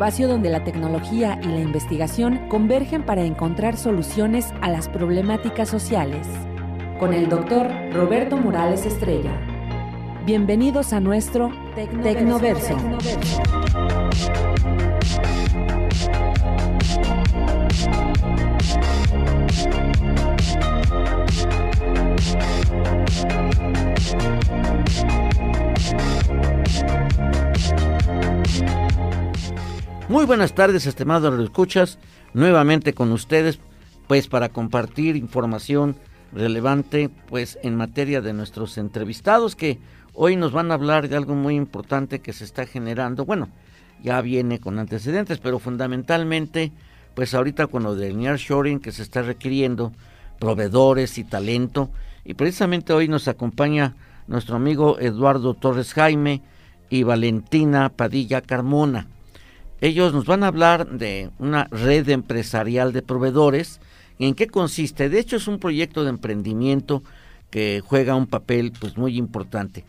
Espacio donde la tecnología y la investigación convergen para encontrar soluciones a las problemáticas sociales. Con el doctor Roberto Morales Estrella. Bienvenidos a nuestro Tecnoverso. Muy buenas tardes, estimados escuchas, nuevamente con ustedes, pues para compartir información relevante, pues en materia de nuestros entrevistados que hoy nos van a hablar de algo muy importante que se está generando. Bueno, ya viene con antecedentes, pero fundamentalmente, pues ahorita con lo del nearshoring que se está requiriendo, proveedores y talento, y precisamente hoy nos acompaña nuestro amigo Eduardo Torres Jaime y Valentina Padilla Carmona. Ellos nos van a hablar de una red empresarial de proveedores. ¿En qué consiste? De hecho, es un proyecto de emprendimiento que juega un papel pues muy importante.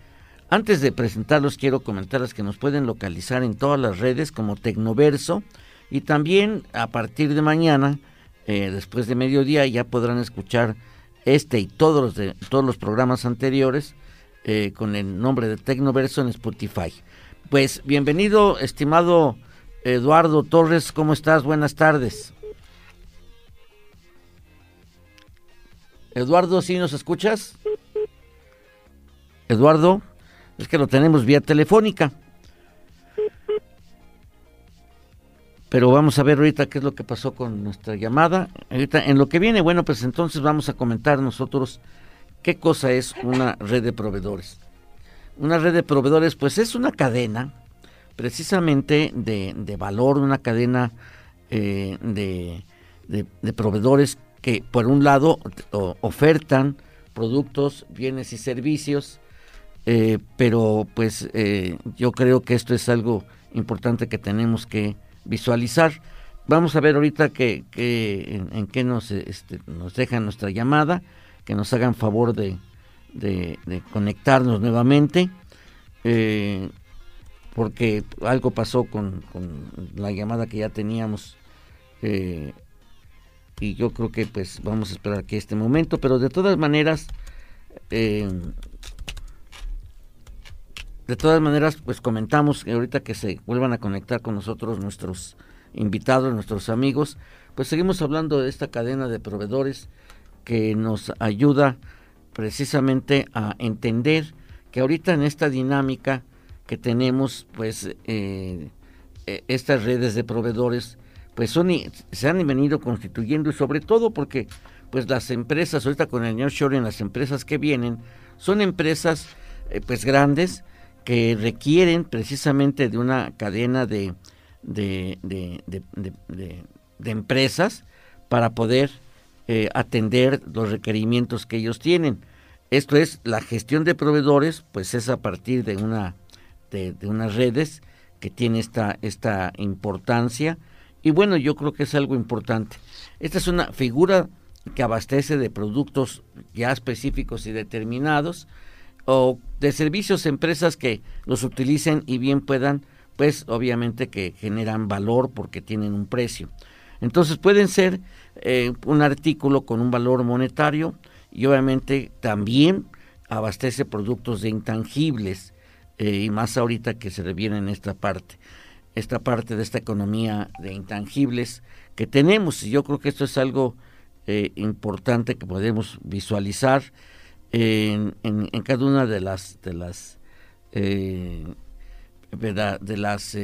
Antes de presentarlos, quiero comentarles que nos pueden localizar en todas las redes como Tecnoverso y también a partir de mañana, eh, después de mediodía, ya podrán escuchar este y todos los, de, todos los programas anteriores eh, con el nombre de Tecnoverso en Spotify. Pues bienvenido, estimado Eduardo Torres, ¿cómo estás? Buenas tardes. Eduardo, ¿sí nos escuchas? Eduardo, es que lo tenemos vía telefónica. Pero vamos a ver ahorita qué es lo que pasó con nuestra llamada. Ahorita, en lo que viene, bueno, pues entonces vamos a comentar nosotros qué cosa es una red de proveedores. Una red de proveedores, pues es una cadena precisamente de, de valor, una cadena eh, de, de, proveedores que por un lado ofertan productos, bienes y servicios, eh, pero pues eh, yo creo que esto es algo importante que tenemos que visualizar. Vamos a ver ahorita que, que en, qué nos, este, nos dejan nuestra llamada, que nos hagan favor de, de, conectarnos nuevamente. Porque algo pasó con, la llamada que ya teníamos eh, y yo creo que pues vamos a esperar que este momento, pero de todas maneras, eh, de todas maneras pues comentamos que ahorita que se vuelvan a conectar con nosotros nuestros invitados, nuestros amigos, pues seguimos hablando de esta cadena de proveedores que nos ayuda precisamente a entender que ahorita en esta dinámica que tenemos, pues eh, eh, estas redes de proveedores, pues son se han venido constituyendo y sobre todo porque pues las empresas, ahorita con el nearshoring, las empresas que vienen, son empresas eh, pues grandes que requieren precisamente de una cadena de, de, de, empresas para poder atender los requerimientos que ellos tienen. Esto es, la gestión de proveedores, pues es a partir de una de, unas redes que tiene esta, esta importancia. Y bueno, yo creo que es algo importante. Esta es una figura que abastece de productos ya específicos y determinados o de servicios empresas que los utilicen y bien puedan, pues obviamente que generan valor porque tienen un precio. Entonces pueden ser eh, un artículo con un valor monetario y obviamente también abastece productos de intangibles eh, y más ahorita que se reviene en esta parte, esta parte de esta economía de intangibles que tenemos. Y yo creo que esto es algo eh, importante que podemos visualizar en, en, cada una de las de las eh, de las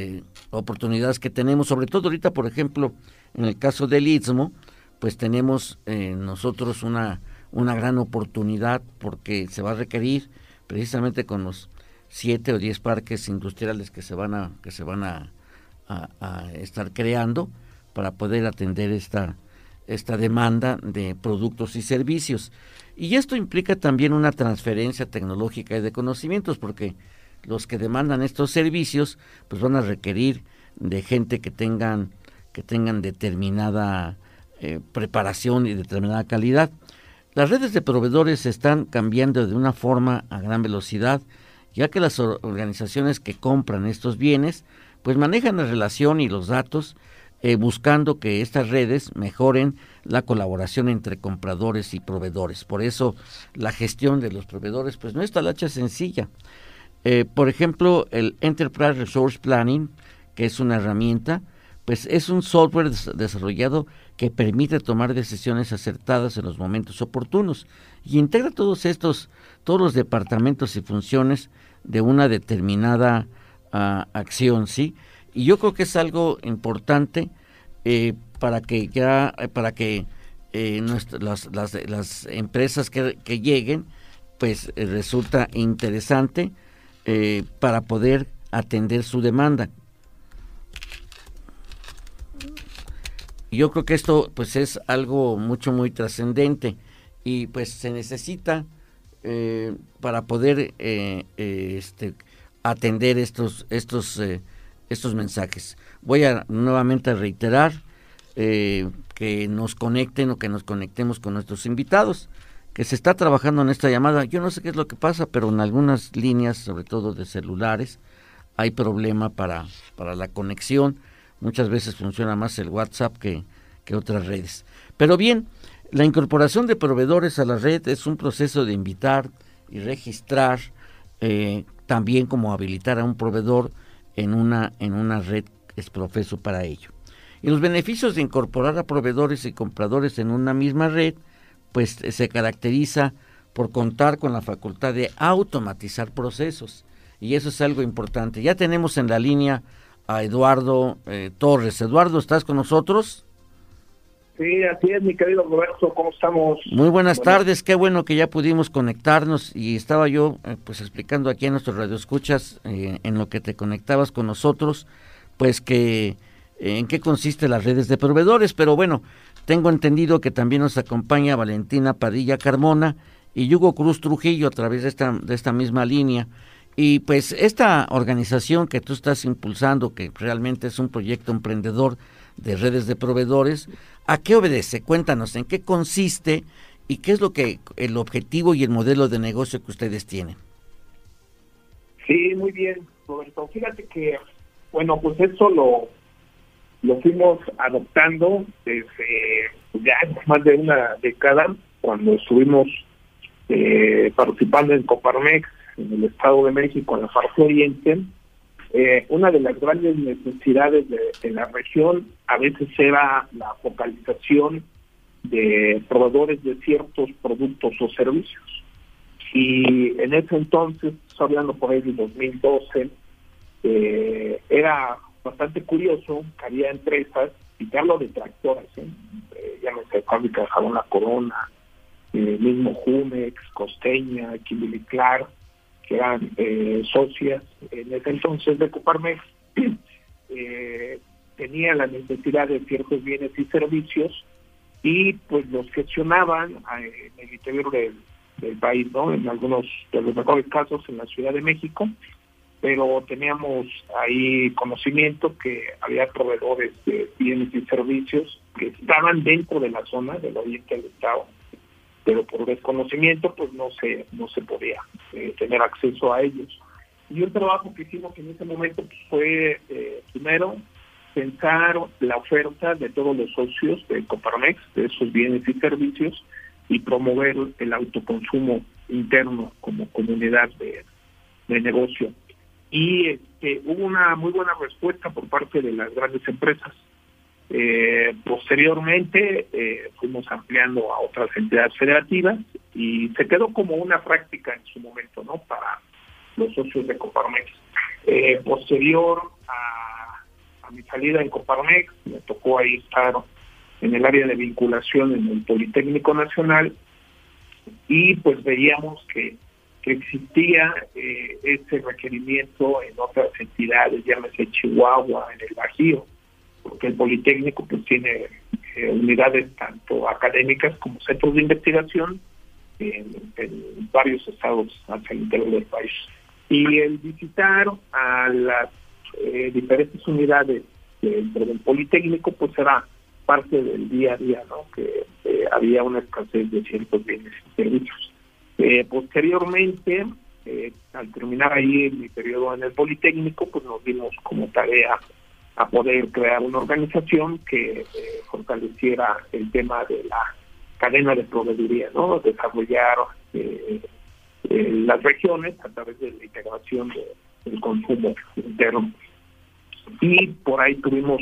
oportunidades que tenemos, sobre todo ahorita, por ejemplo, en el caso del Istmo, pues tenemos nosotros una, una gran oportunidad porque se va a requerir precisamente con los siete o diez parques industriales que se van a, que se van a, estar creando para poder atender esta, esta demanda de productos y servicios. Y esto implica también una transferencia tecnológica y de conocimientos, porque los que demandan estos servicios, pues van a requerir de gente que tengan, que tengan determinada eh, preparación y determinada calidad. Las redes de proveedores están cambiando de una forma a gran velocidad, ya que las organizaciones que compran estos bienes, pues manejan la relación y los datos eh, buscando que estas redes mejoren la colaboración entre compradores y proveedores. Por eso la gestión de los proveedores pues no es talacha sencilla. Eh, por ejemplo, el Enterprise Resource Planning, que es una herramienta, pues es un software desarrollado que permite tomar decisiones acertadas en los momentos oportunos y integra todos estos, todos los departamentos y funciones de una determinada ah, acción, ¿sí? Y yo creo que es algo importante eh, para que ya, para que eh, las, las, empresas que, que, lleguen, pues eh, resulta interesante para poder atender su demanda. Yo creo que esto pues es algo mucho muy trascendente y pues se necesita para poder este, atender estos estos estos mensajes. Voy a nuevamente reiterar eh, que nos conecten o que nos conectemos con nuestros invitados, que se está trabajando en esta llamada. Yo no sé qué es lo que pasa, pero en algunas líneas, sobre todo de celulares, hay problema para, para la conexión. Muchas veces funciona más el WhatsApp que, que otras redes. Pero bien, la incorporación de proveedores a la red es un proceso de invitar y registrar, eh, también como habilitar a un proveedor en una, en una red es profeso para ello. Y los beneficios de incorporar a proveedores y compradores en una misma red, pues se caracteriza por contar con la facultad de automatizar procesos. Y eso es algo importante. Ya tenemos en la línea a Eduardo eh, Torres. Eduardo, ¿estás con nosotros? Sí, así es, mi querido Roberto, ¿cómo estamos? Muy buenas tardes, qué bueno que ya pudimos conectarnos y estaba yo eh, pues explicando aquí a nuestros radioescuchas eh, en lo que te conectabas con nosotros, pues que eh, en qué consiste las redes de proveedores, pero bueno, tengo entendido que también nos acompaña Valentina Padilla Carmona y Hugo Cruz Trujillo a través de esta, de esta misma línea. Y pues esta organización que tú estás impulsando, que realmente es un proyecto emprendedor de redes de proveedores, ¿A qué obedece? Cuéntanos, ¿en qué consiste y qué es lo que el objetivo y el modelo de negocio que ustedes tienen? Sí, muy bien, Roberto. Fíjate que, bueno, pues eso lo, lo fuimos adoptando desde ya más de una década, cuando estuvimos eh, participando en Coparmex, en el Estado de México, en la parte oriente, eh, una de las grandes necesidades de, la región a veces era la focalización de proveedores de ciertos productos o servicios. Y en ese entonces, hablando por ahí de 2012, eh, era bastante curioso que había empresas, y te hablo de tractores, ¿eh? eh ya no sé, fábrica de jabón La Corona, mismo Jumex, Costeña, Kimberly Clark, que eran eh, socias en ese entonces de Coparmex, eh, tenían la necesidad de ciertos bienes y servicios y pues los gestionaban eh, en el interior del, país, ¿no? En algunos de los mejores casos en la Ciudad de México, pero teníamos ahí conocimiento que había proveedores de bienes y servicios que estaban dentro de la zona del oriente del Estado pero por desconocimiento pues no se no se podía eh, tener acceso a ellos. Y un trabajo que hicimos en ese momento fue eh, primero pensar la oferta de todos los socios de Coparmex de esos bienes y servicios y promover el autoconsumo interno como comunidad de, de negocio. Y este, hubo una muy buena respuesta por parte de las grandes empresas eh, posteriormente eh, fuimos ampliando a otras entidades federativas y se quedó como una práctica en su momento, ¿no? Para los socios de Coparmex. Eh, posterior a, mi salida en Coparmex, me tocó ahí estar en el área de vinculación en el Politécnico Nacional y pues veíamos que, que existía eh, ese requerimiento en otras entidades, llámese Chihuahua, en el Bajío, porque el Politécnico pues tiene eh, unidades tanto académicas como centros de investigación en, varios estados hacia interior del país. Y el visitar a las eh, diferentes unidades dentro del Politécnico pues era parte del día a día, ¿no? que había una escasez de ciertos bienes y servicios. Eh, posteriormente, eh, al terminar ahí mi periodo en el Politécnico, pues nos dimos como tarea a poder crear una organización que eh, fortaleciera el tema de la cadena de proveeduría, ¿no? Desarrollar las regiones a través de la integración del consumo interno. Y por ahí tuvimos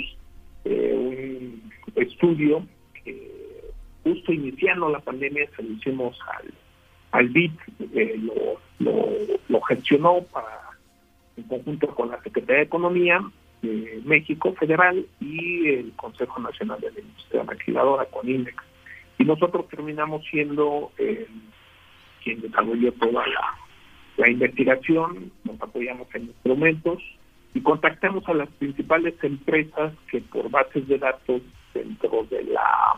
un estudio que justo iniciando la pandemia se lo hicimos al al eh, lo, lo, gestionó para en conjunto con la Secretaría de Economía de México Federal y el Consejo Nacional de la Industria Maquiladora con INEX. Y nosotros terminamos siendo eh, quien desarrolló toda la, la investigación, nos apoyamos en instrumentos y contactamos a las principales empresas que por bases de datos dentro de la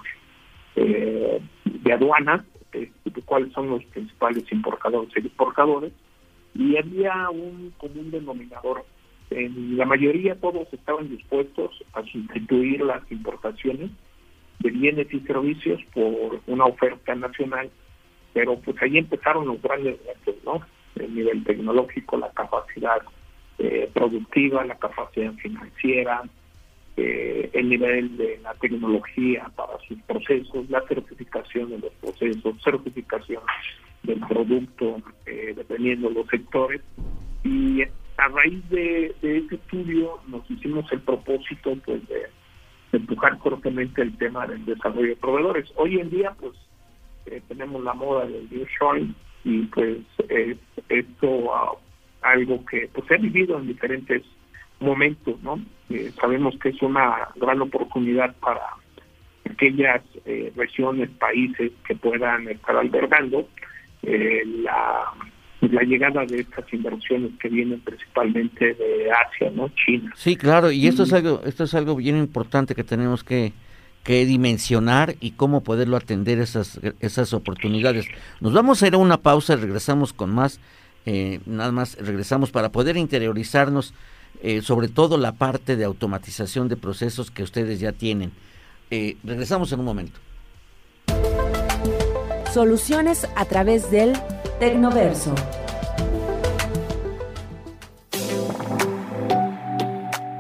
eh, de aduanas este, cuáles son los principales importadores y exportadores, y había un común denominador. En la mayoría todos estaban dispuestos a sustituir las importaciones de bienes y servicios por una oferta nacional, pero pues ahí empezaron los grandes retos, ¿no? El nivel tecnológico, la capacidad eh, productiva, la capacidad financiera, eh, el nivel de la tecnología para sus procesos, la certificación de los procesos, certificación del producto, eh, dependiendo de los sectores. Y a raíz de, ese estudio nos hicimos el propósito pues de, empujar fuertemente el tema del desarrollo de proveedores. Hoy en día pues eh, tenemos la moda del nearshoring y pues es esto ah, algo que pues ha vivido en diferentes momento, ¿no? Eh, sabemos que es una gran oportunidad para aquellas eh, regiones, países que puedan estar albergando eh, la, la llegada de estas inversiones que vienen principalmente de Asia, ¿no? China. Sí, claro, y esto es algo esto es algo bien importante que tenemos que que dimensionar y cómo poderlo atender esas esas oportunidades. Nos vamos a ir a una pausa, y regresamos con más, nada más regresamos para poder interiorizarnos eh, sobre todo la parte de automatización de procesos que ustedes ya tienen. Eh, regresamos en un momento. Soluciones a través del Tecnoverso.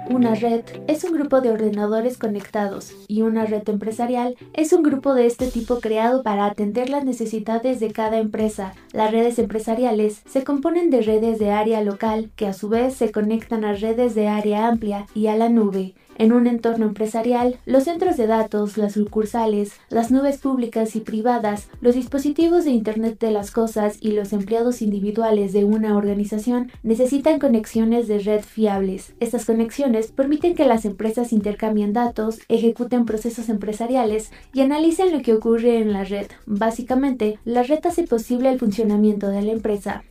Una red es un grupo de ordenadores conectados y una red empresarial es un grupo de este tipo creado para atender las necesidades de cada empresa. Las redes empresariales se componen de redes de área local que a su vez se conectan a redes de área amplia y a la nube. En un entorno empresarial, los centros de datos, las sucursales, las nubes públicas y privadas, los dispositivos de Internet de las Cosas y los empleados individuales de una organización necesitan conexiones de red fiables. Estas conexiones permiten que las empresas intercambien datos, ejecuten procesos empresariales y analicen lo que ocurre en la red. Básicamente, la red hace posible el funcionamiento de la empresa.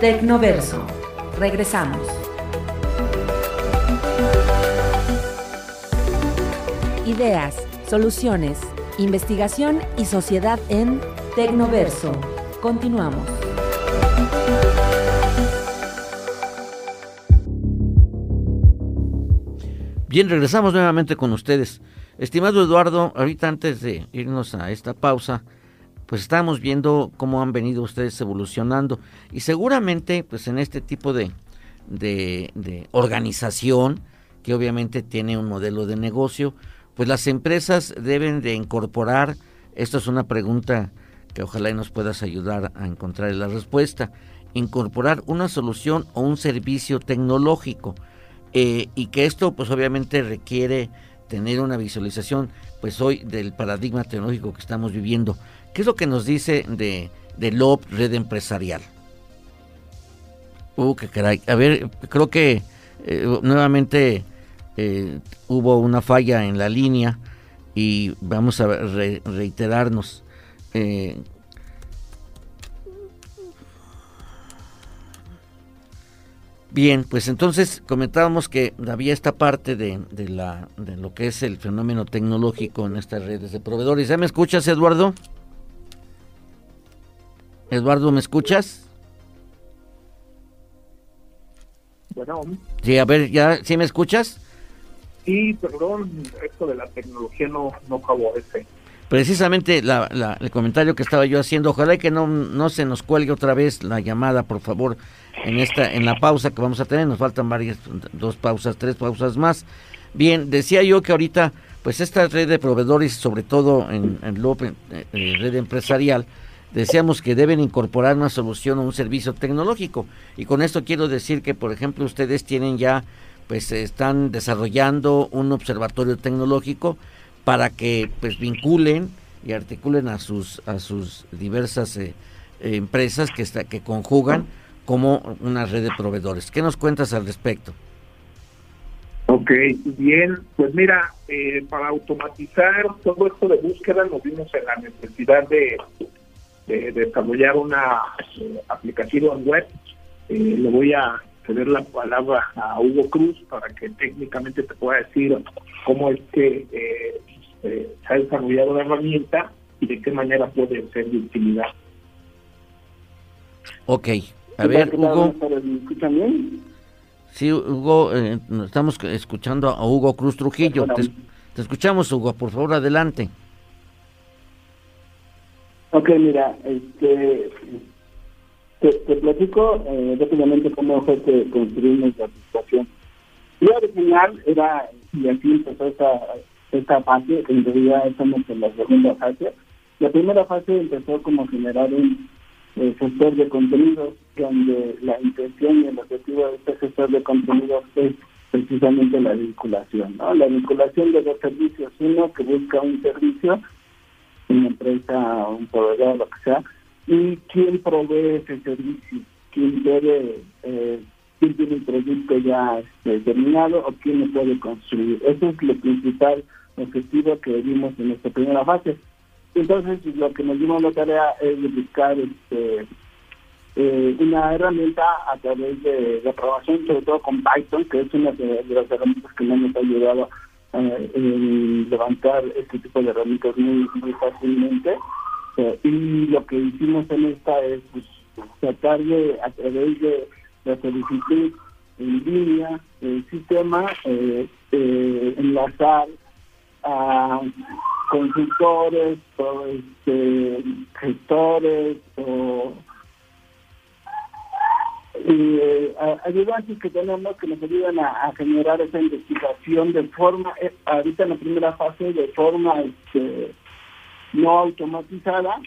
Tecnoverso. Regresamos. Ideas, soluciones, investigación y sociedad en Tecnoverso. Continuamos. Bien, regresamos nuevamente con ustedes. Estimado Eduardo, ahorita antes de irnos a esta pausa, pues estamos viendo cómo han venido ustedes evolucionando y seguramente pues en este tipo de, de, organización que obviamente tiene un modelo de negocio, pues las empresas deben de incorporar, esto es una pregunta que ojalá nos puedas ayudar a encontrar la respuesta, incorporar una solución o un servicio tecnológico eh, y que esto pues obviamente requiere tener una visualización pues hoy del paradigma tecnológico que estamos viviendo. ¿Qué es lo que nos dice de, de LOB Red Empresarial? Uh, qué caray. A ver, creo que eh, nuevamente eh, hubo una falla en la línea y vamos a reiterarnos. Eh, Bien, pues entonces comentábamos que había esta parte de, la, de lo que es el fenómeno tecnológico en estas redes de proveedores. ¿Ya me escuchas, Eduardo? Eduardo, ¿me escuchas? Bueno. Sí, a ver, ¿ya sí me escuchas? Sí, perdón, esto de la tecnología no, no favorece. Precisamente la, el comentario que estaba yo haciendo, ojalá que no, no se nos cuelgue otra vez la llamada, por favor en esta en la pausa que vamos a tener. Nos faltan varias, dos pausas, tres pausas más. Bien, decía yo que ahorita, pues esta red de proveedores, sobre todo en, en la eh, eh, red empresarial, decíamos que deben incorporar una solución o un servicio tecnológico. Y con esto quiero decir que, por ejemplo, ustedes tienen ya, pues están desarrollando un observatorio tecnológico para que pues vinculen y articulen a sus a sus diversas eh, empresas que está, que conjugan como una red de proveedores. ¿Qué nos cuentas al respecto? Ok, bien, pues mira, eh, para automatizar todo esto de búsqueda nos vimos en la necesidad de, desarrollar una eh, aplicación web. Eh, le voy a ceder la palabra a Hugo Cruz para que técnicamente te pueda decir cómo es que se ha desarrollado la herramienta y de qué manera puede ser de utilidad. Ok, a ver, Hugo. Sí, Hugo, eh, estamos escuchando a Hugo Cruz Trujillo. Te, escuchamos, Hugo, por favor, adelante. Ok, mira, este, te, platico eh, cómo fue que construimos la situación. Y original era, y aquí empezó esta, esta fase, en realidad estamos en la segunda fase. La primera fase empezó como generar un el gestor de contenidos, donde la intención y el objetivo de este gestor de contenidos es precisamente la vinculación, ¿no? La vinculación de dos servicios, uno que busca un servicio, una empresa, un proveedor, lo que sea, y quién provee ese servicio, quién debe, eh, quién tiene un producto ya determinado o quién lo puede construir. Ese es el principal objetivo que vimos en esta primera fase. Entonces, lo que nos dimos la tarea es buscar este, eh, una herramienta a través de la programación, sobre todo con Python, que es una de, las herramientas que nos ha ayudado a eh, levantar este tipo de herramientas muy, muy fácilmente. Eh, y lo que hicimos en esta es pues, tratar de, a través de la solicitud en línea del sistema, enlazar a consultores o este, gestores o eh, ayudantes que tenemos que nos ayudan a, generar esa investigación de forma, eh, ahorita en la primera fase, de forma este, no automatizada,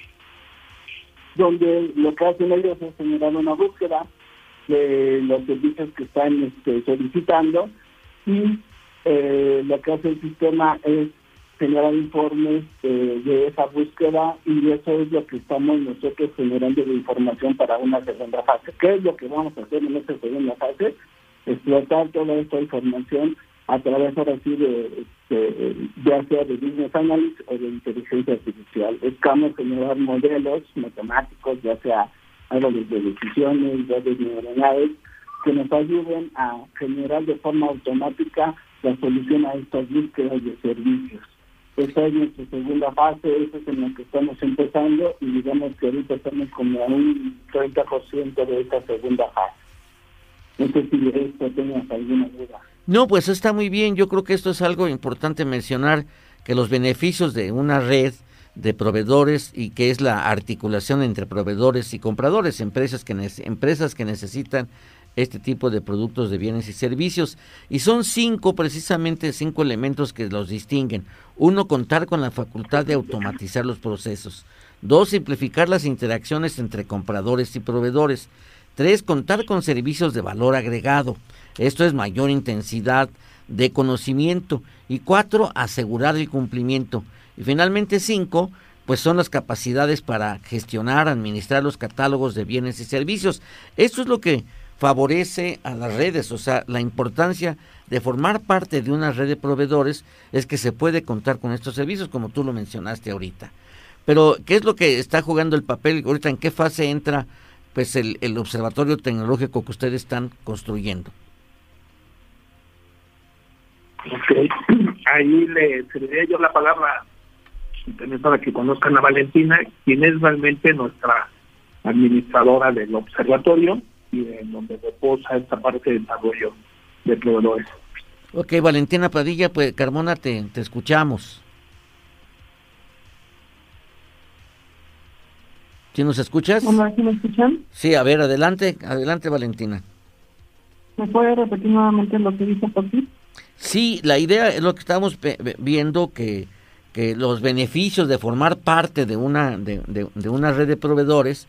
donde lo que hacen ellos es generar una búsqueda de los servicios que están este, solicitando y eh, lo que hace el sistema es generar informes eh, de esa búsqueda y eso es lo que estamos nosotros generando de información para una segunda fase. ¿Qué es lo que vamos a hacer en esta segunda fase? Explotar toda esta información a través ahora sí de, de, ya sea de business analysis o de inteligencia artificial. Buscamos generar modelos matemáticos, ya sea árboles de decisiones, redes neuronales, que nos ayuden a generar de forma automática la solución a estas búsquedas de servicios. Esta es nuestra segunda fase, esta es en la que estamos empezando y digamos que ahorita estamos como a un 30% de esta segunda fase. No sé si esto tengas alguna duda. No, pues está muy bien. Yo creo que esto es algo importante mencionar, que los beneficios de una red de proveedores y que es la articulación entre proveedores y compradores, empresas que, empresas que necesitan este tipo de productos de bienes y servicios. Y son cinco, precisamente cinco elementos que los distinguen. Uno, contar con la facultad de automatizar los procesos. Dos, simplificar las interacciones entre compradores y proveedores. Tres, contar con servicios de valor agregado. Esto es mayor intensidad de conocimiento. Y cuatro, asegurar el cumplimiento. Y finalmente cinco, pues son las capacidades para gestionar, administrar los catálogos de bienes y servicios. Esto es lo que favorece a las redes, o sea, la importancia de formar parte de una red de proveedores es que se puede contar con estos servicios, como tú lo mencionaste ahorita. Pero, ¿qué es lo que está jugando el papel ahorita? ¿En qué fase entra pues el, observatorio tecnológico que ustedes están construyendo? Ok, ahí le cedería yo la palabra también para que conozcan a Valentina, quien es realmente nuestra administradora del observatorio y en donde reposa esta parte de desarrollo de proveedores. Ok, Valentina Padilla, pues Carmona, te, te escuchamos. ¿Sí nos escuchas? ¿sí me escuchan? Sí, a ver, adelante, adelante Valentina. ¿Me puede repetir nuevamente lo que dice por ti? Sí, la idea es lo que estamos viendo que, que los beneficios de formar parte de una, de, de, una red de proveedores,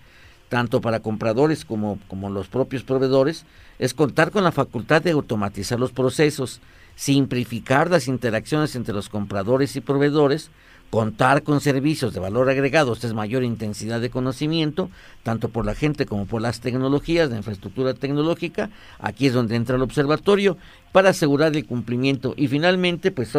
tanto para compradores como, como los propios proveedores, es contar con la facultad de automatizar los procesos, simplificar las interacciones entre los compradores y proveedores, contar con servicios de valor agregado, es mayor intensidad de conocimiento, tanto por la gente como por las tecnologías, de infraestructura tecnológica, aquí es donde entra el observatorio, para asegurar el cumplimiento. Y finalmente pues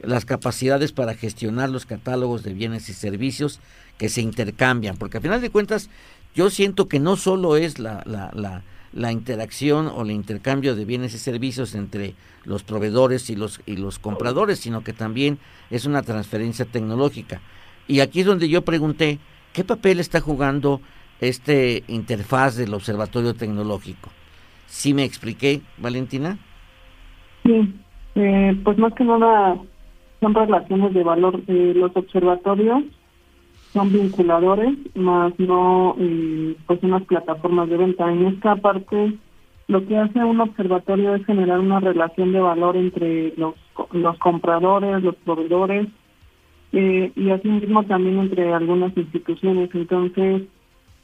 las capacidades para gestionar los catálogos de bienes y servicios que se intercambian, porque a final de cuentas yo siento que no solo es la, la, la la interacción o el intercambio de bienes y servicios entre los proveedores y los, y los compradores, sino que también es una transferencia tecnológica. Y aquí es donde yo pregunté, ¿qué papel está jugando este interfaz del observatorio tecnológico? ¿Sí me expliqué, Valentina? Sí, eh, pues más que nada son relaciones de valor. de los observatorios son vinculadores, más no eh, pues unas plataformas de venta. En esta parte, lo que hace un observatorio es generar una relación de valor entre los, los compradores, los proveedores eh, y asimismo también entre algunas instituciones. Entonces,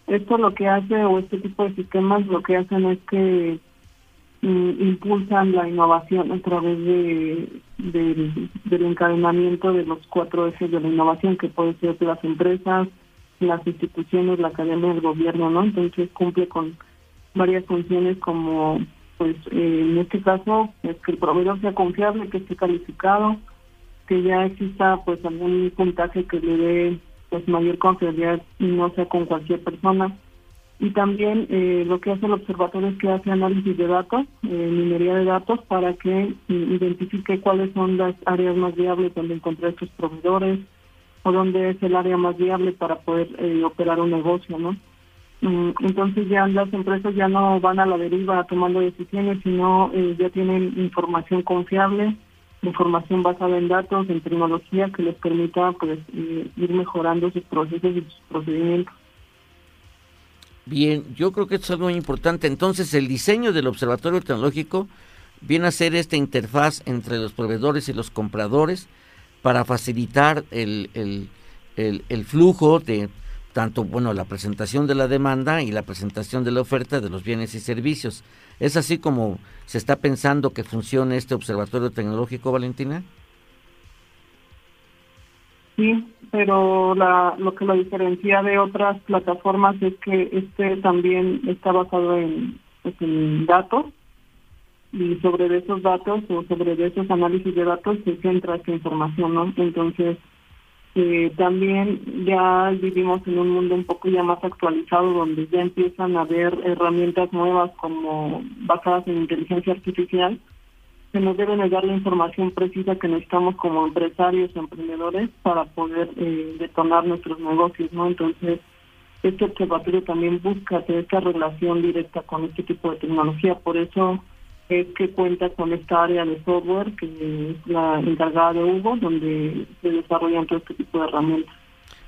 esto lo que hace, o este tipo de sistemas, lo que hacen es que impulsan la innovación a través de, del encadenamiento de los cuatro ejes de la innovación, que puede ser las empresas, las instituciones, la academia, el gobierno, ¿no? Entonces cumple con varias funciones como, pues, eh, en este caso, es que el proveedor sea confiable, que esté calificado, que ya exista, pues, algún puntaje que le dé, pues, mayor confiabilidad y no sea con cualquier persona y también eh, lo que hace el observatorio es que hace análisis de datos, eh, minería de datos, para que identifique cuáles son las áreas más viables donde encontrar estos proveedores o dónde es el área más viable para poder eh, operar un negocio, ¿no? Mm, entonces ya las empresas ya no van a la deriva tomando decisiones, sino ya tienen información confiable, información basada en datos, en tecnología que les permita pues ir mejorando sus procesos y sus procedimientos. Bien, yo creo que esto es algo muy importante. Entonces, el diseño del observatorio tecnológico viene a ser esta interfaz entre los proveedores y los compradores para facilitar el, el, el, flujo de tanto, bueno, la presentación de la demanda y la presentación de la oferta de los bienes y servicios. ¿Es así como se está pensando que funcione este observatorio tecnológico, Valentina? Sí, pero la, lo que lo diferencia de otras plataformas es que este también está basado en, pues, datos y sobre esos datos o sobre esos análisis de datos se centra esta información, ¿no? Entonces, eh, también ya vivimos en un mundo un poco ya más actualizado donde ya empiezan a haber herramientas nuevas como basadas en inteligencia artificial se nos debe dar la información precisa que necesitamos como empresarios emprendedores para poder eh, detonar nuestros negocios, ¿no? Entonces, este observatorio también busca hacer esta relación directa con este tipo de tecnología, por eso es que cuenta con esta área de software que es la encargada de Hugo, donde se desarrollan todo este tipo de herramientas.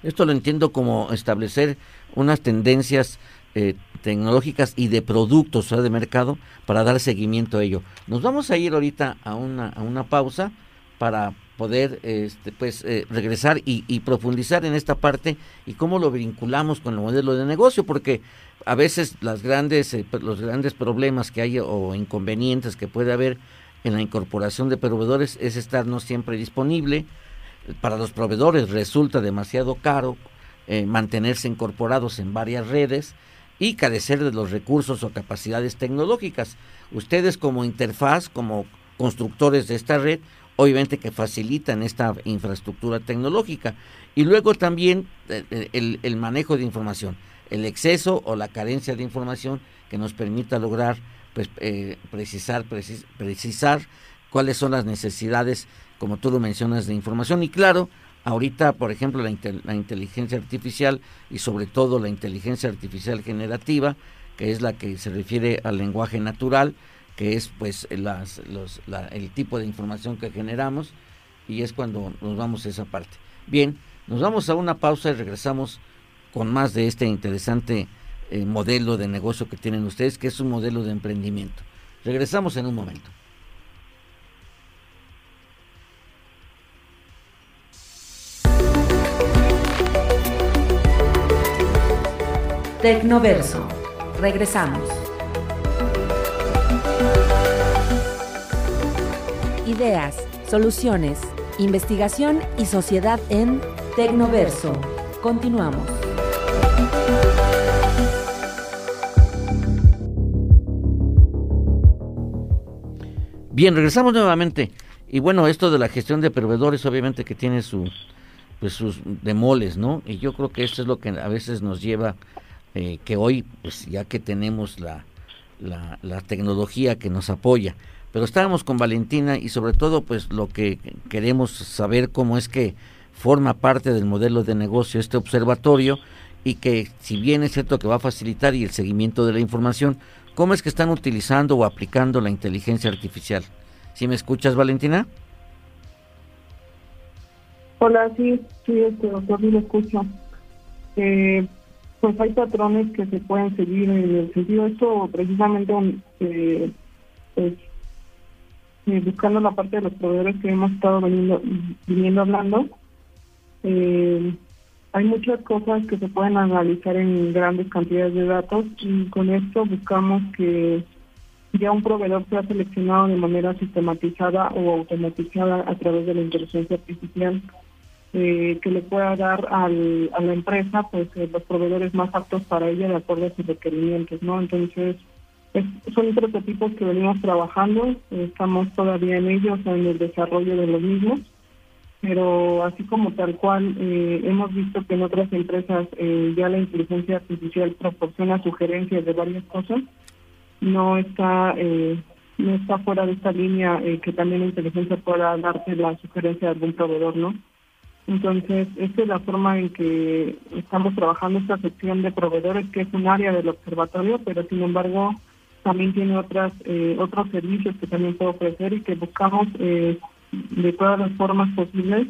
Esto lo entiendo como establecer unas tendencias eh, tecnológicas y de productos de mercado para dar seguimiento a ello. Nos vamos a ir ahorita a una, a una pausa para poder este, pues eh, regresar y, profundizar en esta parte y cómo lo vinculamos con el modelo de negocio porque a veces las grandes eh, los grandes problemas que hay o inconvenientes que puede haber en la incorporación de proveedores es estar no siempre disponible para los proveedores resulta demasiado caro mantenerse incorporados en varias redes y carecer de los recursos o capacidades tecnológicas. Ustedes como interfaz, como constructores de esta red, obviamente que facilitan esta infraestructura tecnológica. Y luego también eh, eh, el, manejo de información, el exceso o la carencia de información que nos permita lograr pues, eh, precisar, precisar cuáles son las necesidades, como tú lo mencionas, de información. Y claro, ahorita, por ejemplo, la, inteligencia artificial y sobre todo la inteligencia artificial generativa, que es la que se refiere al lenguaje natural, que es pues las, el tipo de información que generamos y es cuando nos vamos a esa parte. Bien, nos vamos a una pausa y regresamos con más de este interesante eh, modelo de negocio que tienen ustedes, que es un modelo de emprendimiento. Regresamos en un momento. Tecnoverso. Regresamos. Ideas, soluciones, investigación y sociedad en Tecnoverso. Continuamos. Bien, regresamos nuevamente. Y bueno, esto de la gestión de proveedores obviamente que tiene su, pues sus demoles, ¿no? Y yo creo que esto es lo que a veces nos lleva, eh, que hoy, pues ya que tenemos la, la, la tecnología que nos apoya, pero estábamos con Valentina y sobre todo pues lo que queremos saber cómo es que forma parte del modelo de negocio este observatorio y que si bien es cierto que va a facilitar y el seguimiento de la información, ¿cómo es que están utilizando o aplicando la inteligencia artificial? ¿Sí me escuchas, Valentina? Hola, sí, sí, este doctor, escucho. Eh, pues hay patrones que se pueden seguir en el sentido de esto, precisamente eh, pues, eh, buscando la parte de los proveedores que hemos estado veniendo, viniendo hablando, eh, hay muchas cosas que se pueden analizar en grandes cantidades de datos y con esto buscamos que ya un proveedor sea seleccionado de manera sistematizada o automatizada a través de la inteligencia artificial eh, que le pueda dar al, a la empresa pues los proveedores más aptos para ella de acuerdo a sus requerimientos, ¿no? Entonces, son prototipos que venimos trabajando, estamos todavía en ellos, en el desarrollo de los mismos, pero así como tal cual, eh, hemos visto que en otras empresas eh, ya la inteligencia artificial proporciona sugerencias de varias cosas, no está eh, no está fuera de esta línea que también la inteligencia pueda darte la sugerencia de algún proveedor, ¿no? Entonces, esta es la forma en que estamos trabajando esta sección de proveedores, que es un área del observatorio, pero sin embargo también tiene otras eh, otros servicios que también puede ofrecer y que buscamos eh, de todas las formas posibles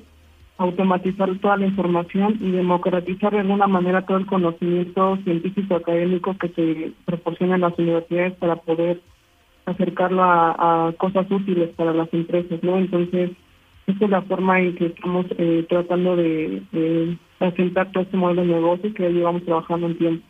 automatizar toda la información y democratizar de alguna manera todo el conocimiento científico académico que se proporciona en las universidades para poder acercarlo a, cosas útiles para las empresas, ¿no? Entonces, esta es la forma en que estamos eh, tratando de, de todo este modelo de negocio que llevamos trabajando en tiempo.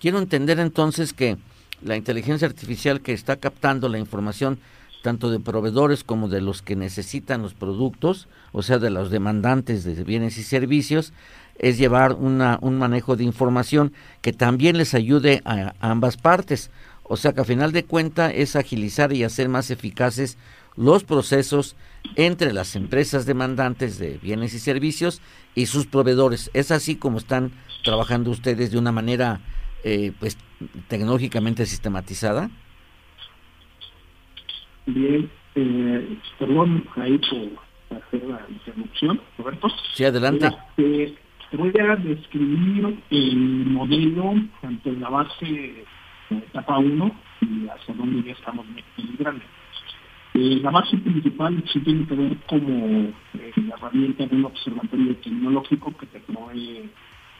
Quiero entender entonces que la inteligencia artificial que está captando la información tanto de proveedores como de los que necesitan los productos, o sea, de los demandantes de bienes y servicios, es llevar una, un manejo de información que también les ayude a, ambas partes. O sea, que a final de cuenta es agilizar y hacer más eficaces los procesos entre las empresas demandantes de bienes y servicios y sus proveedores. Es así como están trabajando ustedes de una manera eh, pues tecnológicamente sistematizada? Bien, eh, perdón ahí por hacer la interrupción, Roberto. Sí, adelante. te voy a describir el modelo tanto en la base etapa 1 y hacia donde ya estamos migrando. Eh, la base principal sí tiene que ver como eh, la herramienta de un observatorio tecnológico que te provee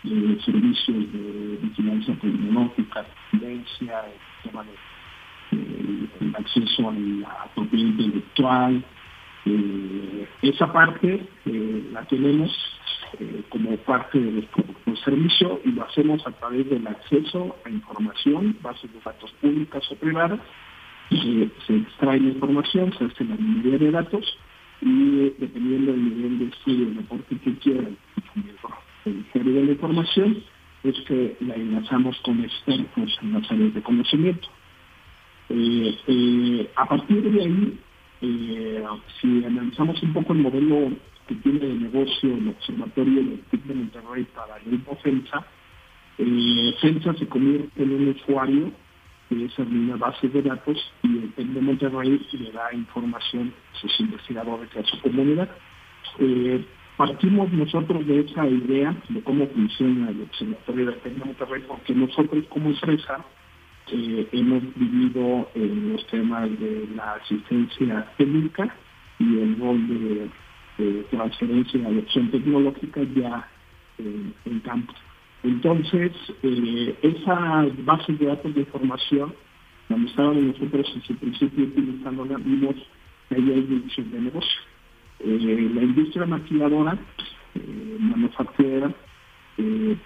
eh, servicios de vigilancia tecnológica, tendencia, el tema de acceso a la propiedad intelectual. Esa parte la tenemos como parte de nuestro servicio y lo hacemos a través del acceso a información, bases de datos públicas o privadas. Se extrae la información, se hace la minería de datos y dependiendo del nivel de estudio, el deporte que quieran, el de la información, es que la enlazamos con expertos en las áreas de conocimiento. Eh, eh, a partir de ahí, eh, si analizamos un poco el modelo que tiene de negocio el Observatorio de TIC de Monterrey para el grupo FENSA, FENSA se convierte en un usuario de esa misma base de datos y el TIC de Monterrey le da información a sus investigadores y a su comunidad. partimos nosotros de esa idea de cómo funciona el Observatorio de TIC de Monterrey porque nosotros como empresa eh, hemos vivido en los temas de la asistencia técnica y el rol de, transferencia y adopción tecnológica ya en campo. Entonces, eh, esa base de datos de información, cuando estábamos nosotros en su principio utilizándola, vimos que ahí hay división de negocio. Eh, la industria maquiladora, eh, manufacturera,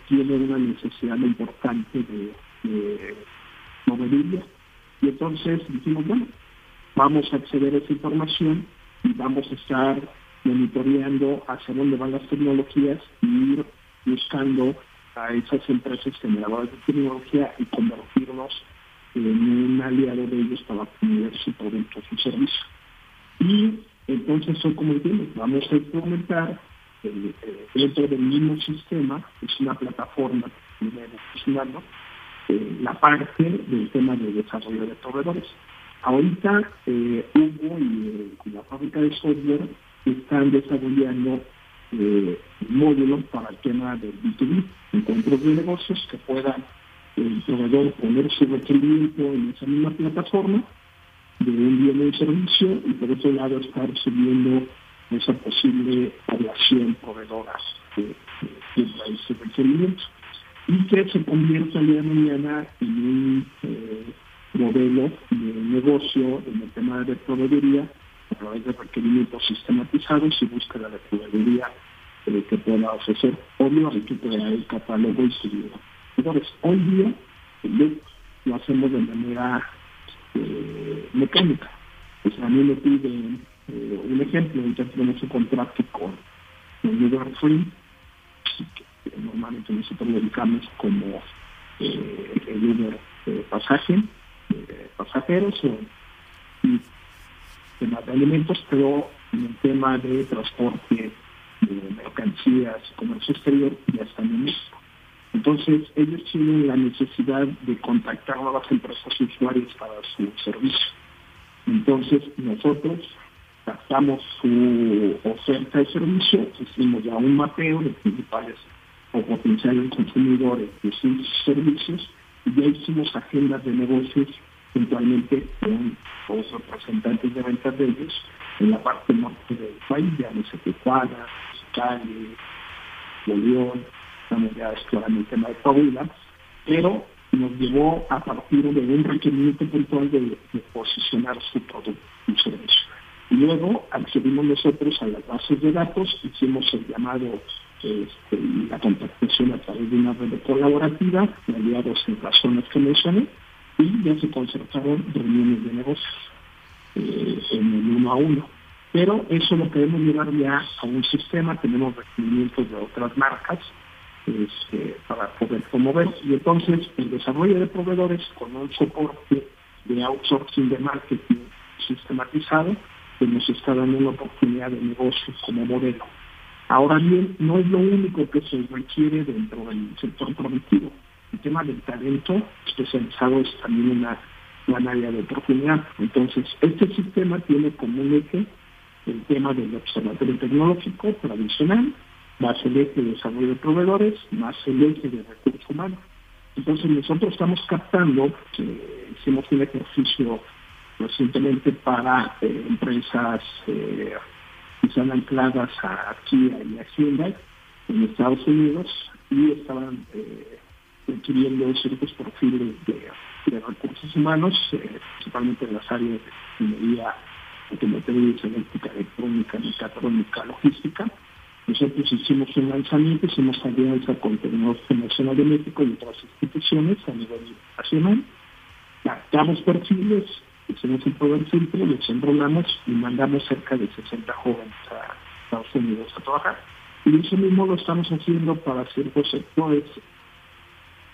tiene una necesidad importante de movilidad. Y entonces dijimos, bueno, vamos a acceder a esa información y vamos a estar monitoreando hacia dónde van las tecnologías y ir buscando a esas empresas generadoras de tecnología y convertirnos en un aliado de ellos para obtener su producto su servicio. Y entonces, son como entiendo, vamos a implementar eh, eh, dentro del mismo sistema, es una plataforma que funcionando, eh, la parte del tema de desarrollo de proveedores. Ahorita Hugo y, la fábrica de software están desarrollando eh, módulos para el tema del B2B, encuentros de negocios que puedan el proveedor poner su requerimiento en esa misma plataforma de un bien o un servicio y por otro lado estar subiendo esa posible relación proveedora de, de, de ese requerimiento. Y que se convierta el día de mañana en un eh, modelo de negocio en el tema de proveeduría través de requerimientos sistematizados y búsqueda de proveeduría eh, que pueda ofrecer. Obvio, hay que crear el catálogo y seguirlo. Entonces, hoy día lo hacemos de manera eh, mecánica. Pues a mí me piden un ejemplo, ahorita tenemos un contrato con el Free, normalmente nosotros lo ubicamos como eh, el Uber pasaje, pasajeros o temas de alimentos, pero en el tema de transporte de mercancías, comercio exterior, ya están en México. Entonces, ellos tienen la necesidad de contactar a las empresas usuarias para su servicio. Entonces, nosotros captamos su oferta de servicio, hicimos ya un mapeo de principales o potenciales consumidores de sus servicios y ya hicimos agendas de negocios puntualmente con los representantes de ventas de ellos en la parte norte del país, ya no sé Tijuana, Cali, León, estamos ya explorando el tema de Coahuila, pero nos llevó a partir de un requerimiento puntual de, de posicionar su producto y servicio. Y luego accedimos nosotros a las bases de datos, hicimos el llamado este, la contactación a través de una red colaborativa aliados en las que mencioné y ya se concertaron reuniones de negocios eh, en el uno a uno. Pero eso lo queremos llevar ya a un sistema, tenemos requerimientos de otras marcas este, para poder promover. Y entonces el desarrollo de proveedores con un soporte de outsourcing de marketing sistematizado, que nos está dando una oportunidad de negocio como modelo. Ahora bien, no es lo único que se requiere dentro del sector productivo. El tema del talento especializado es también una gran área de oportunidad. Entonces, este sistema tiene como un eje el tema del observatorio tecnológico tradicional, más el eje de desarrollo de proveedores, más el eje de recursos humanos. Entonces nosotros estamos captando, que hicimos un ejercicio recientemente para eh, empresas eh, que están ancladas a Kia y a Hyundai en Estados Unidos y estaban eh, adquiriendo ciertos perfiles de, recursos humanos, eh, principalmente en las áreas de ingeniería, automotriz, eléctrica, electrónica, mecatrónica, logística. Nosotros hicimos un lanzamiento, hicimos alianza con Tecnológico Nacional de México y otras instituciones a nivel nacional. Captamos perfiles, hicimos un programa simple, los enrolamos y mandamos cerca de 60 jóvenes a Estados Unidos a trabajar. Y eso mismo lo estamos haciendo para ciertos sectores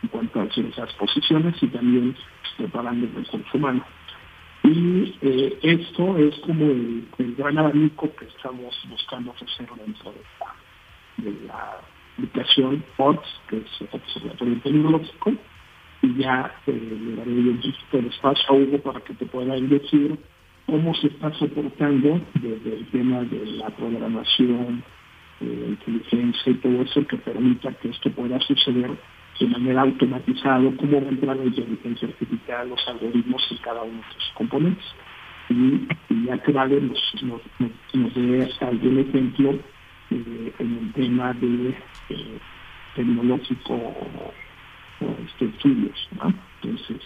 en cuanto a esas posiciones y también preparando el recurso humano. Y eh, esto es como el, gran abanico que estamos buscando ofrecer dentro de la, aplicación OTS, que es Observatorio Tecnológico, y ya eh, le daré un poquito el espacio a Hugo para que te pueda decir cómo se está soportando desde el tema de la programación, eh, inteligencia y todo eso que permita que esto pueda suceder de manera automatizada, cómo va a entrar la inteligencia artificial, los algoritmos en cada uno de sus componentes. Y, ya que vale nos, nos, nos, dé algún ejemplo eh, en el tema de eh, tecnológico o, este, estudios. ¿no? Entonces,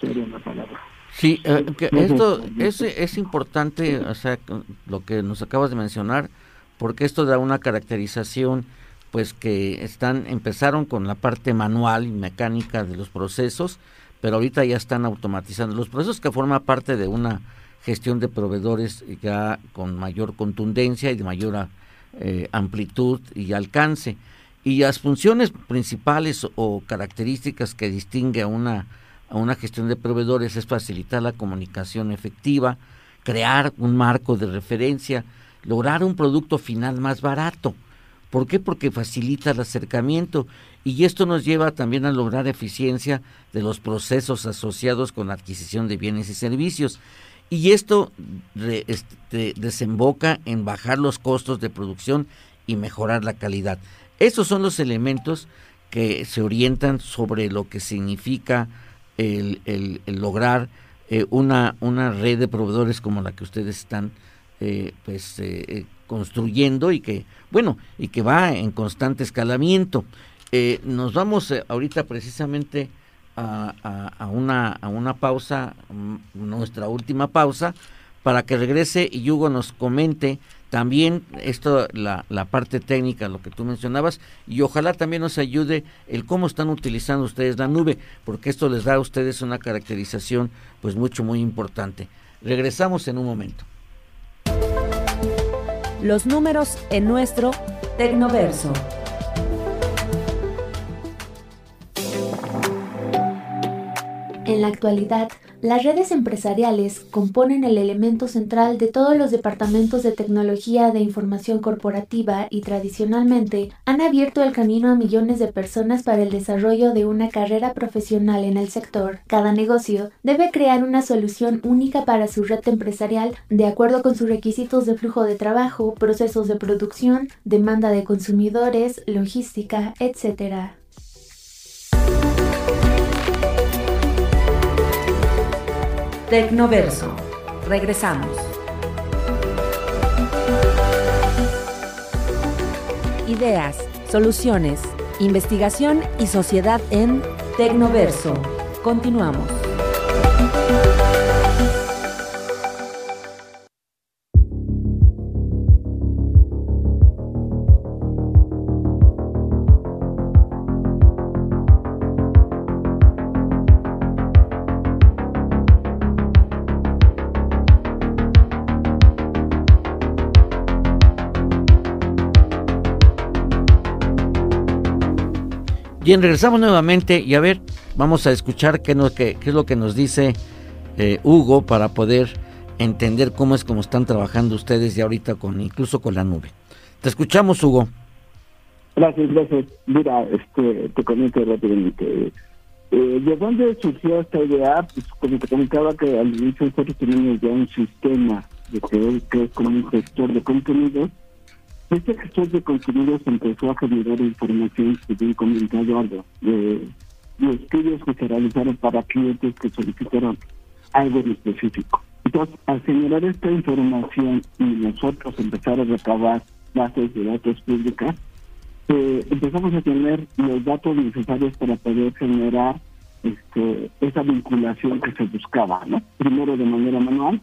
sería una palabra. Sí, eh, esto es, es importante, o sea, lo que nos acabas de mencionar, porque esto da una caracterización pues que están empezaron con la parte manual y mecánica de los procesos, pero ahorita ya están automatizando los procesos que forma parte de una gestión de proveedores ya con mayor contundencia y de mayor eh, amplitud y alcance. Y las funciones principales o características que distingue a una, a una gestión de proveedores es facilitar la comunicación efectiva, crear un marco de referencia, lograr un producto final más barato. ¿Por qué? Porque facilita el acercamiento y esto nos lleva también a lograr eficiencia de los procesos asociados con la adquisición de bienes y servicios. Y esto este, desemboca en bajar los costos de producción y mejorar la calidad. Esos son los elementos que se orientan sobre lo que significa el, lograr eh, una, una red de proveedores como la que ustedes están eh, pues eh, eh, construyendo y que bueno y que va en constante escalamiento. Nos vamos ahorita precisamente a, a, una a una pausa mm, nuestra última pausa para que regrese y Hugo nos comente también esto la, la parte técnica lo que tú mencionabas y ojalá también nos ayude el cómo están utilizando ustedes la nube porque esto les da a ustedes una caracterización pues mucho muy importante. Regresamos en un momento los números en nuestro Tecnoverso. En la actualidad, las redes empresariales componen el elemento central de todos los departamentos de tecnología de información corporativa y tradicionalmente han abierto el camino a millones de personas para el desarrollo de una carrera profesional en el sector. Cada negocio debe crear una solución única para su red empresarial de acuerdo con sus requisitos de flujo de trabajo, procesos de producción, demanda de consumidores, logística, etc. Tecnoverso. Regresamos. Ideas, soluciones, investigación y sociedad en Tecnoverso. Continuamos. Bien, regresamos nuevamente y a ver, vamos a escuchar qué, qué, es lo que nos dice eh, Hugo para poder entender cómo es como están trabajando ustedes ya ahorita con incluso con la nube. Te escuchamos, Hugo. Gracias, gracias. Mira, este, te comento rápidamente. Eh, ¿De dónde surgió esta idea? Pues como te comentaba que al inicio nosotros tenemos ya un sistema de que, que es como un gestor de contenidos este gestor de contenidos empezó a generar información, bien comentado algo, de, de estudios que se realizaron para clientes que solicitaron algo en específico. Entonces, al generar esta información y nosotros empezar a recabar bases de datos públicas, eh, empezamos a tener los datos necesarios para poder generar este, esa vinculación que se buscaba, ¿no? Primero de manera manual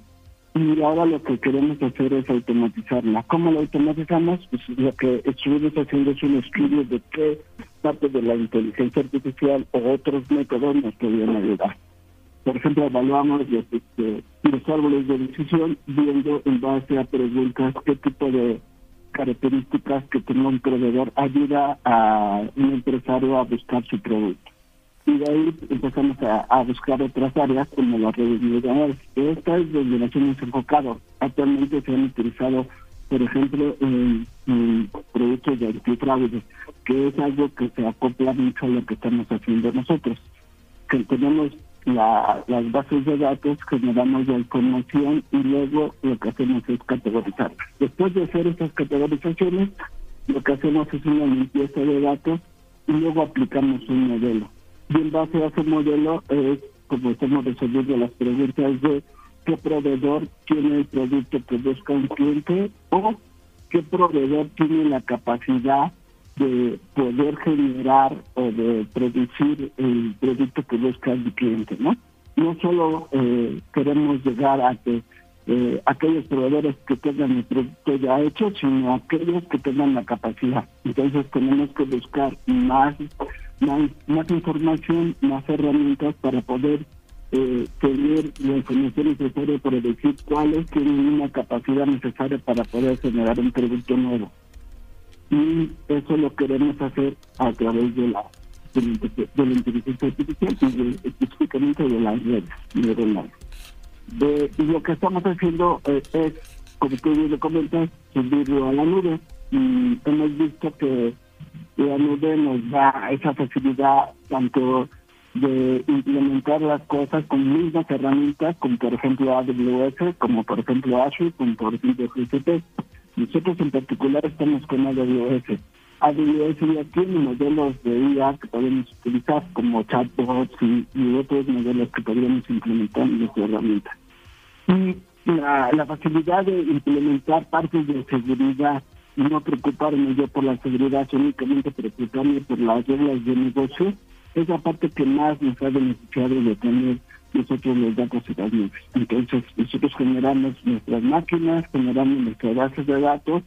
y ahora lo que queremos hacer es automatizarla. ¿Cómo la automatizamos? Pues lo que estuvimos haciendo es un estudio de qué parte de la inteligencia artificial o otros métodos nos podrían ayudar. Por ejemplo, evaluamos los, este, los árboles de decisión viendo en base a preguntas qué tipo de características que tenga un proveedor ayuda a un empresario a buscar su producto. Y de ahí empezamos a, buscar otras áreas como las redes neuronales. Esta es donde nos hemos enfocado. Actualmente se han utilizado, por ejemplo, en, productos de antifraude, que es algo que se acopla mucho a lo que estamos haciendo nosotros. Que tenemos las bases de datos, generamos la información y luego lo que hacemos es categorizar. Después de hacer esas categorizaciones, lo que hacemos es una limpieza de datos y luego aplicamos un modelo. Y en base a ese modelo es como estamos resolviendo las preguntas de qué proveedor tiene el producto que busca un cliente o qué proveedor tiene la capacidad de poder generar o de producir el producto que busca el cliente, ¿no? No solo eh, queremos llegar a que eh, aquellos proveedores que tengan el producto ya hecho, sino aquellos que tengan la capacidad. Entonces tenemos que buscar más, más, más información, más herramientas para poder eh, tener la información necesaria para decir cuáles tienen una capacidad necesaria para poder generar un producto nuevo y eso lo queremos hacer a través de la de la, inteligencia artificial y específicamente de las redes neuronales. De, y lo que estamos haciendo eh, es, como tú le comentas, subirlo a la nube y hemos visto que la nube nos da esa facilidad tanto de implementar las cosas con mismas herramientas, como por ejemplo AWS, como por ejemplo Azure, como por ejemplo GCP nosotros en particular estamos con AWS. AWS ya tiene modelos de IA que podemos utilizar como chatbots y, otros modelos que podríamos implementar en nuestra herramienta. Y la, facilidad de implementar partes de seguridad y no preocuparme yo por la seguridad, únicamente preocuparme por las reglas de negocio, es la parte que más nos ha beneficiado de tener nosotros los datos y las. Entonces, nosotros generamos nuestras máquinas, generamos nuestras bases de datos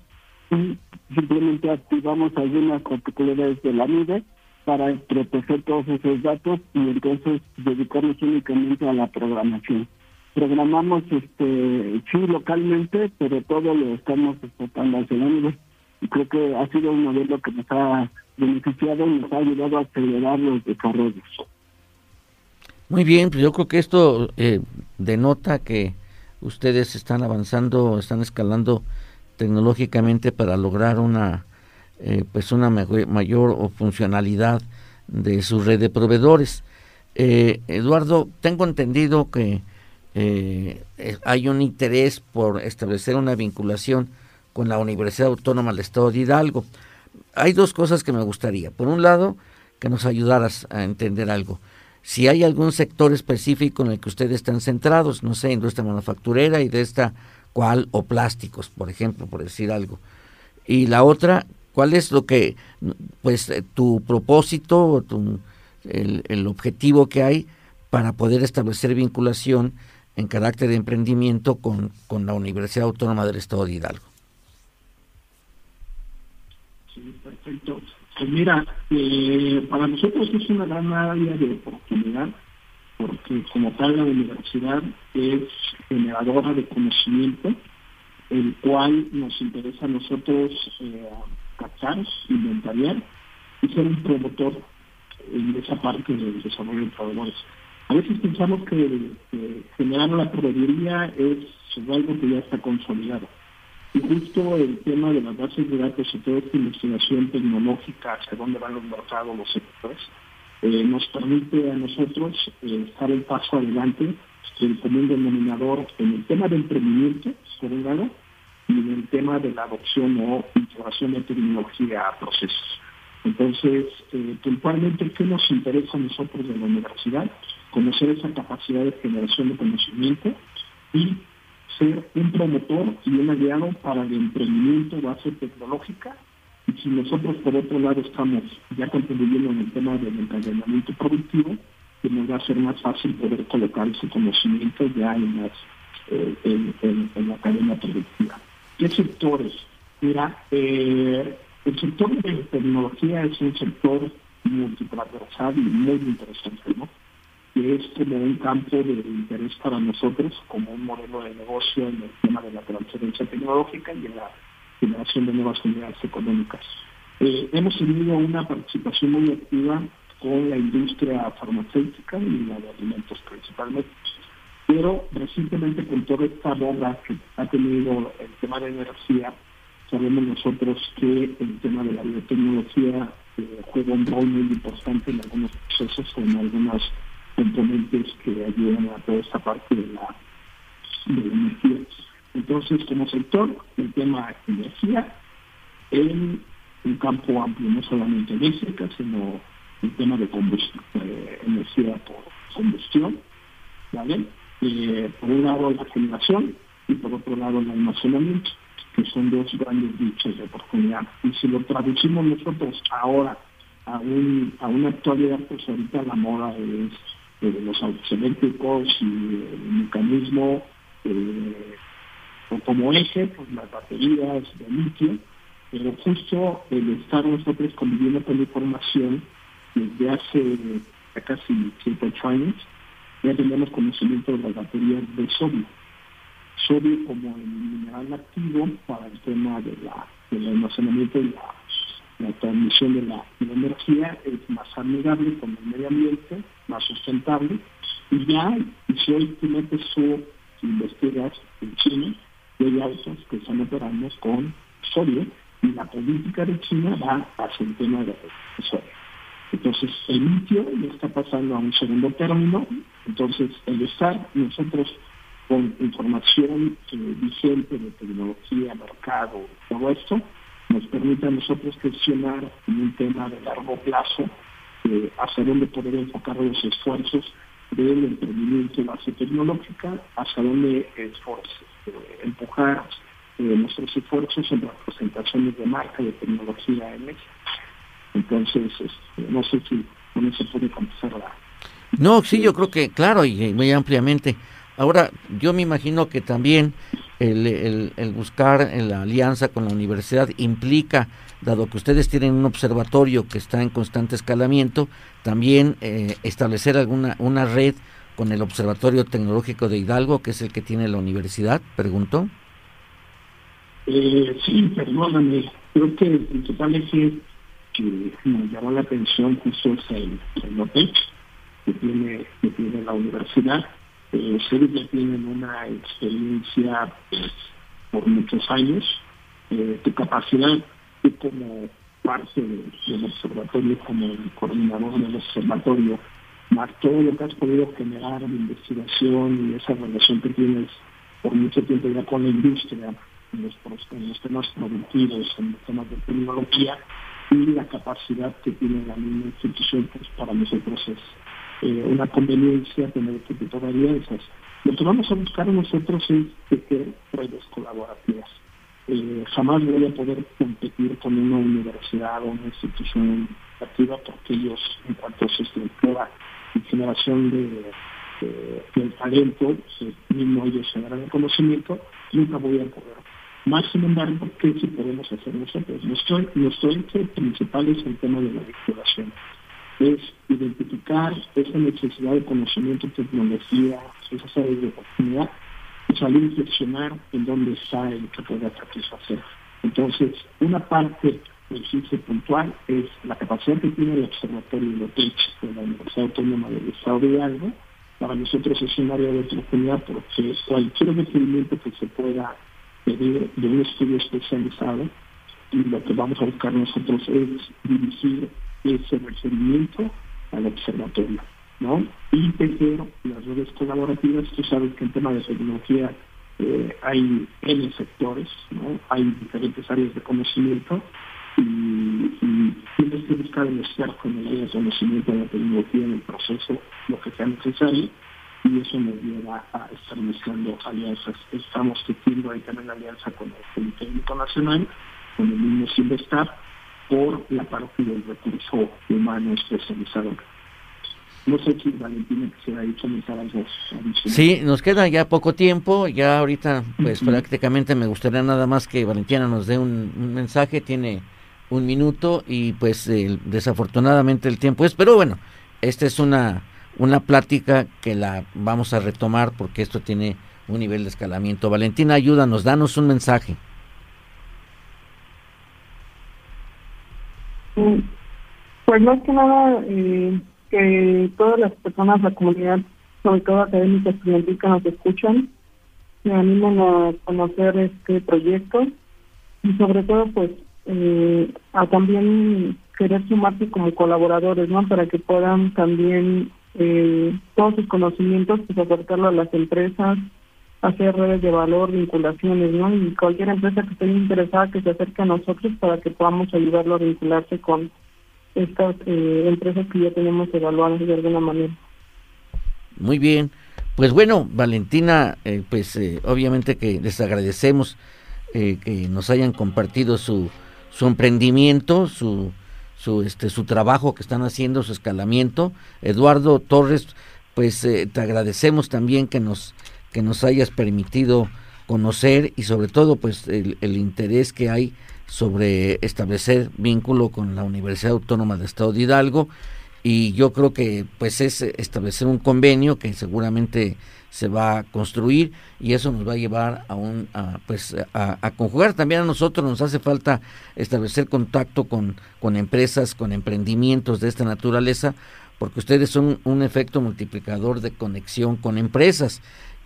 y simplemente activamos algunas particularidades de la nube para proteger todos esos datos y entonces dedicarnos únicamente a la programación. Programamos este sí localmente, pero todo lo estamos exportando hacia la nube. Y creo que ha sido un modelo que nos ha beneficiado y nos ha ayudado a acelerar los desarrollos. Muy bien, pues yo creo que esto eh, denota que ustedes están avanzando, están escalando tecnológicamente para lograr una eh, pues una mayor funcionalidad de su red de proveedores. Eh, Eduardo, tengo entendido que hay un interés por establecer una vinculación con la Universidad Autónoma del Estado de Hidalgo. Hay dos cosas que me gustaría. Por un lado, que nos ayudaras a entender algo si hay algún sector específico en el que ustedes están centrados, no sé, industria manufacturera y de esta cual o plásticos, por ejemplo, por decir algo. Y la otra, ¿cuál es lo que, pues, eh, tu propósito, tu, el, el objetivo que hay para poder establecer vinculación en carácter de emprendimiento con, con la Universidad Autónoma del Estado de Hidalgo? Sí, perfecto. Pues mira, eh, para nosotros es una gran área de oportunidad porque como tal la universidad es generadora de conocimiento, el cual nos interesa a nosotros eh, captar, inventariar y ser un promotor en esa parte del desarrollo de proveedores. A veces pensamos que, generar la proveeduría es algo que ya está consolidado y justo el tema de las bases de datos y toda esta investigación tecnológica, hacia dónde van los mercados, los sectores, eh, nos permite a nosotros eh, estar un paso adelante el común denominador en el tema de emprendimiento, por un lado, y en el tema de la adopción o integración de tecnología a procesos. Entonces, eh, puntualmente, ¿qué nos interesa a nosotros de la universidad? Conocer esa capacidad de generación de conocimiento y ser un promotor y un aliado para el emprendimiento base tecnológica. Y si nosotros, por otro lado, estamos ya contribuyendo en el tema del entrenamiento productivo, que nos va a ser más fácil poder colocar ese conocimiento ya en, eh, la cadena productiva. ¿Qué sectores? Mira, eh, el sector de tecnología es un sector multitransversal y muy interesante, ¿no? Que es como un campo de interés para nosotros, como un modelo de negocio en el tema de la transferencia tecnológica y en la generación de nuevas unidades económicas. Eh, hemos tenido una participación muy activa con la industria farmacéutica y la de alimentos principalmente. Pero recientemente con toda esta bomba que ha tenido el tema de energía, sabemos nosotros que el tema de la biotecnología eh, juega un rol muy importante en algunos procesos, con algunos componentes que ayudan a toda esta parte de la, energía. Entonces, como sector, el tema de energía en un campo amplio, no solamente eléctrica, sino el tema de combustión, energía por combustión, ¿vale? Eh, por un lado la generación y por otro lado el almacenamiento, que son dos grandes dichos de oportunidad. Y si lo traducimos nosotros ahora a, a una actualidad, pues ahorita la moda es eh, los autos eléctricos y el mecanismo eh, como eje, pues las baterías de litio, pero justo el estar nosotros conviviendo con la información desde hace casi 7, 8 años, ya tenemos conocimiento de las baterías de sodio. Sodio como el mineral activo para el tema de la, del almacenamiento y la, la transmisión de la, energía es más amigable con el medio ambiente, más sustentable. Y ya, y si hoy tú metes su investigas en China, y hay autos que están operando con sodio, y la política de China va hacia el tema de sodio. Entonces, el litio ya está pasando a un segundo término. Entonces, el estar nosotros con información eh, vigente de tecnología, mercado, todo esto, nos permite a nosotros gestionar en un tema de largo plazo eh, hacia dónde poder enfocar los esfuerzos del emprendimiento base tecnológica, hacia dónde eh, empujar nuestros esfuerzos en representaciones de marca de tecnología en México. Entonces, este, no sé si con eso puede contestar la... No, sí, yo creo que, claro, y muy ampliamente. Ahora, yo me imagino que también el, el, buscar la alianza con la universidad implica, dado que ustedes tienen un observatorio que está en constante escalamiento, también eh, establecer alguna una red con el Observatorio Tecnológico de Hidalgo, que es el que tiene la universidad, pregunto. Eh, sí, perdóname. Creo que el principal eje que nos llamó la atención justo el, el que tiene, que tiene la universidad. Eh, ustedes ya tienen una experiencia pues, por muchos años. Eh, tu capacidad, tú como parte del observatorio, como el coordinador del observatorio, más todo lo que has podido generar en investigación y esa relación que tienes por mucho tiempo ya con la industria, en los, en los temas productivos, en los temas de tecnología, y la capacidad que tiene la misma institución pues para nosotros es eh, una conveniencia tener este tipo de alianzas. Lo que vamos a buscar nosotros es tejer redes colaborativas. Eh, jamás voy a poder competir con una universidad o una institución activa porque ellos, en cuanto a su estructura y generación de, talento, pues, mismo ellos generan el conocimiento, nunca voy a poder más sin embargo, ¿qué sí podemos hacer nosotros? Nuestro, nuestro eje principal es el tema de la vinculación. Es identificar esa necesidad de conocimiento, tecnología, esas áreas de oportunidad, y salir a reflexionar en dónde está el que pueda satisfacer. Entonces, una parte del CICE puntual es la capacidad que tiene el Observatorio de de la Universidad Autónoma del Estado de Hidalgo. Para nosotros es un área de oportunidad porque cualquier requerimiento que se pueda de, un estudio especializado y lo que vamos a buscar nosotros es dirigir ese requerimiento al observatorio, ¿no? Y tejer las redes colaborativas, tú sabes que en tema de tecnología eh, hay N sectores, ¿no? Hay diferentes áreas de conocimiento y, tienes que buscar el experto en el área de conocimiento de la tecnología en el proceso, lo que sea necesario, y eso nos lleva a estar buscando alianzas. Estamos tejiendo ahí también alianza con el Politécnico Nacional, con el mismo Silvestar, por la parte del recurso humano especializado. No sé si Valentina quisiera algo Sí, nos queda ya poco tiempo, ya ahorita pues prácticamente me gustaría nada más que Valentina nos dé un, mensaje, tiene un minuto y pues desafortunadamente el tiempo es, pero bueno, esta es una una plática que la vamos a retomar porque esto tiene un nivel de escalamiento. Valentina, ayúdanos, danos un mensaje. Pues más que nada, eh, que todas las personas, la comunidad, sobre todo estudiantiles que nos escuchan, se animen a conocer este proyecto y sobre todo pues eh, a también querer sumarse como colaboradores, ¿no? Para que puedan también eh, todos sus conocimientos pues aportarlo a las empresas, hacer redes de valor, vinculaciones, ¿no? Y cualquier empresa que esté interesada que se acerque a nosotros para que podamos ayudarlo a vincularse con estas eh, empresas que ya tenemos evaluadas de alguna manera. Muy bien. Pues bueno, Valentina, eh, pues eh, obviamente que les agradecemos que nos hayan compartido su, su emprendimiento, su, su, este, su trabajo que están haciendo, su escalamiento. Eduardo Torres, pues te agradecemos también que nos, que nos hayas permitido conocer y sobre todo pues el, el interés que hay sobre establecer vínculo con la Universidad Autónoma de Estado de Hidalgo. Y yo creo que pues es establecer un convenio que seguramente se va a construir y eso nos va a llevar a un pues a, conjugar. También a nosotros nos hace falta establecer contacto con con empresas con emprendimientos de esta naturaleza porque ustedes son un efecto multiplicador de conexión con empresas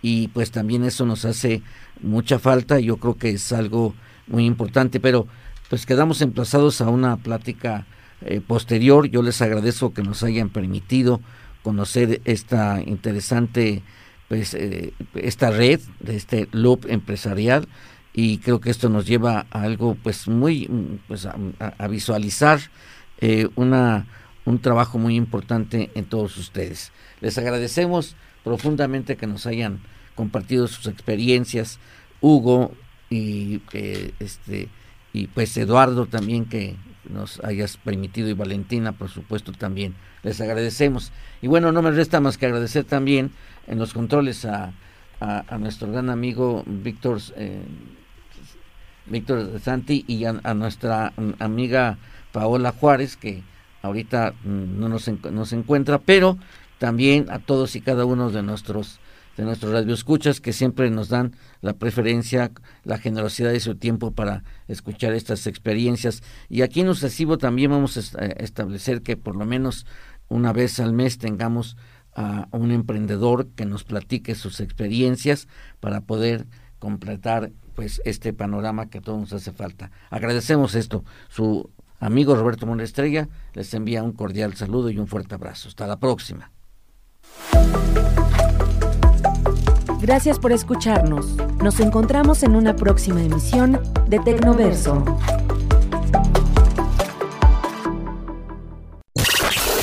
y pues también eso nos hace mucha falta yo creo que es algo muy importante, pero pues quedamos emplazados a una plática eh, posterior. Yo les agradezco que nos hayan permitido conocer esta interesante, pues, eh, esta red, de este loop empresarial y creo que esto nos lleva a algo, pues, muy, pues, a, visualizar eh, una un trabajo muy importante en todos ustedes. Les agradecemos profundamente que nos hayan compartido sus experiencias. Hugo, y que este y pues Eduardo también que nos hayas permitido y Valentina por supuesto también les agradecemos y bueno no me resta más que agradecer también en los controles a, a, nuestro gran amigo Víctor eh, Víctor Santi y a, nuestra amiga Paola Juárez que ahorita mm, no nos, nos encuentra pero también a todos y cada uno de nuestros de nuestros radioescuchas que siempre nos dan la preferencia, la generosidad de su tiempo para escuchar estas experiencias. Y aquí en Sucesivo también vamos a establecer que por lo menos una vez al mes tengamos a un emprendedor que nos platique sus experiencias para poder completar pues este panorama que a todos nos hace falta. Agradecemos esto. Su amigo Roberto Monestrella les envía un cordial saludo y un fuerte abrazo. Hasta la próxima. Gracias por escucharnos. Nos encontramos en una próxima emisión de Tecnoverso.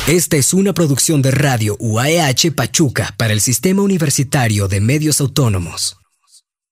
Esta es una producción de Radio UAEH Pachuca para el Sistema Universitario de Medios Autónomos.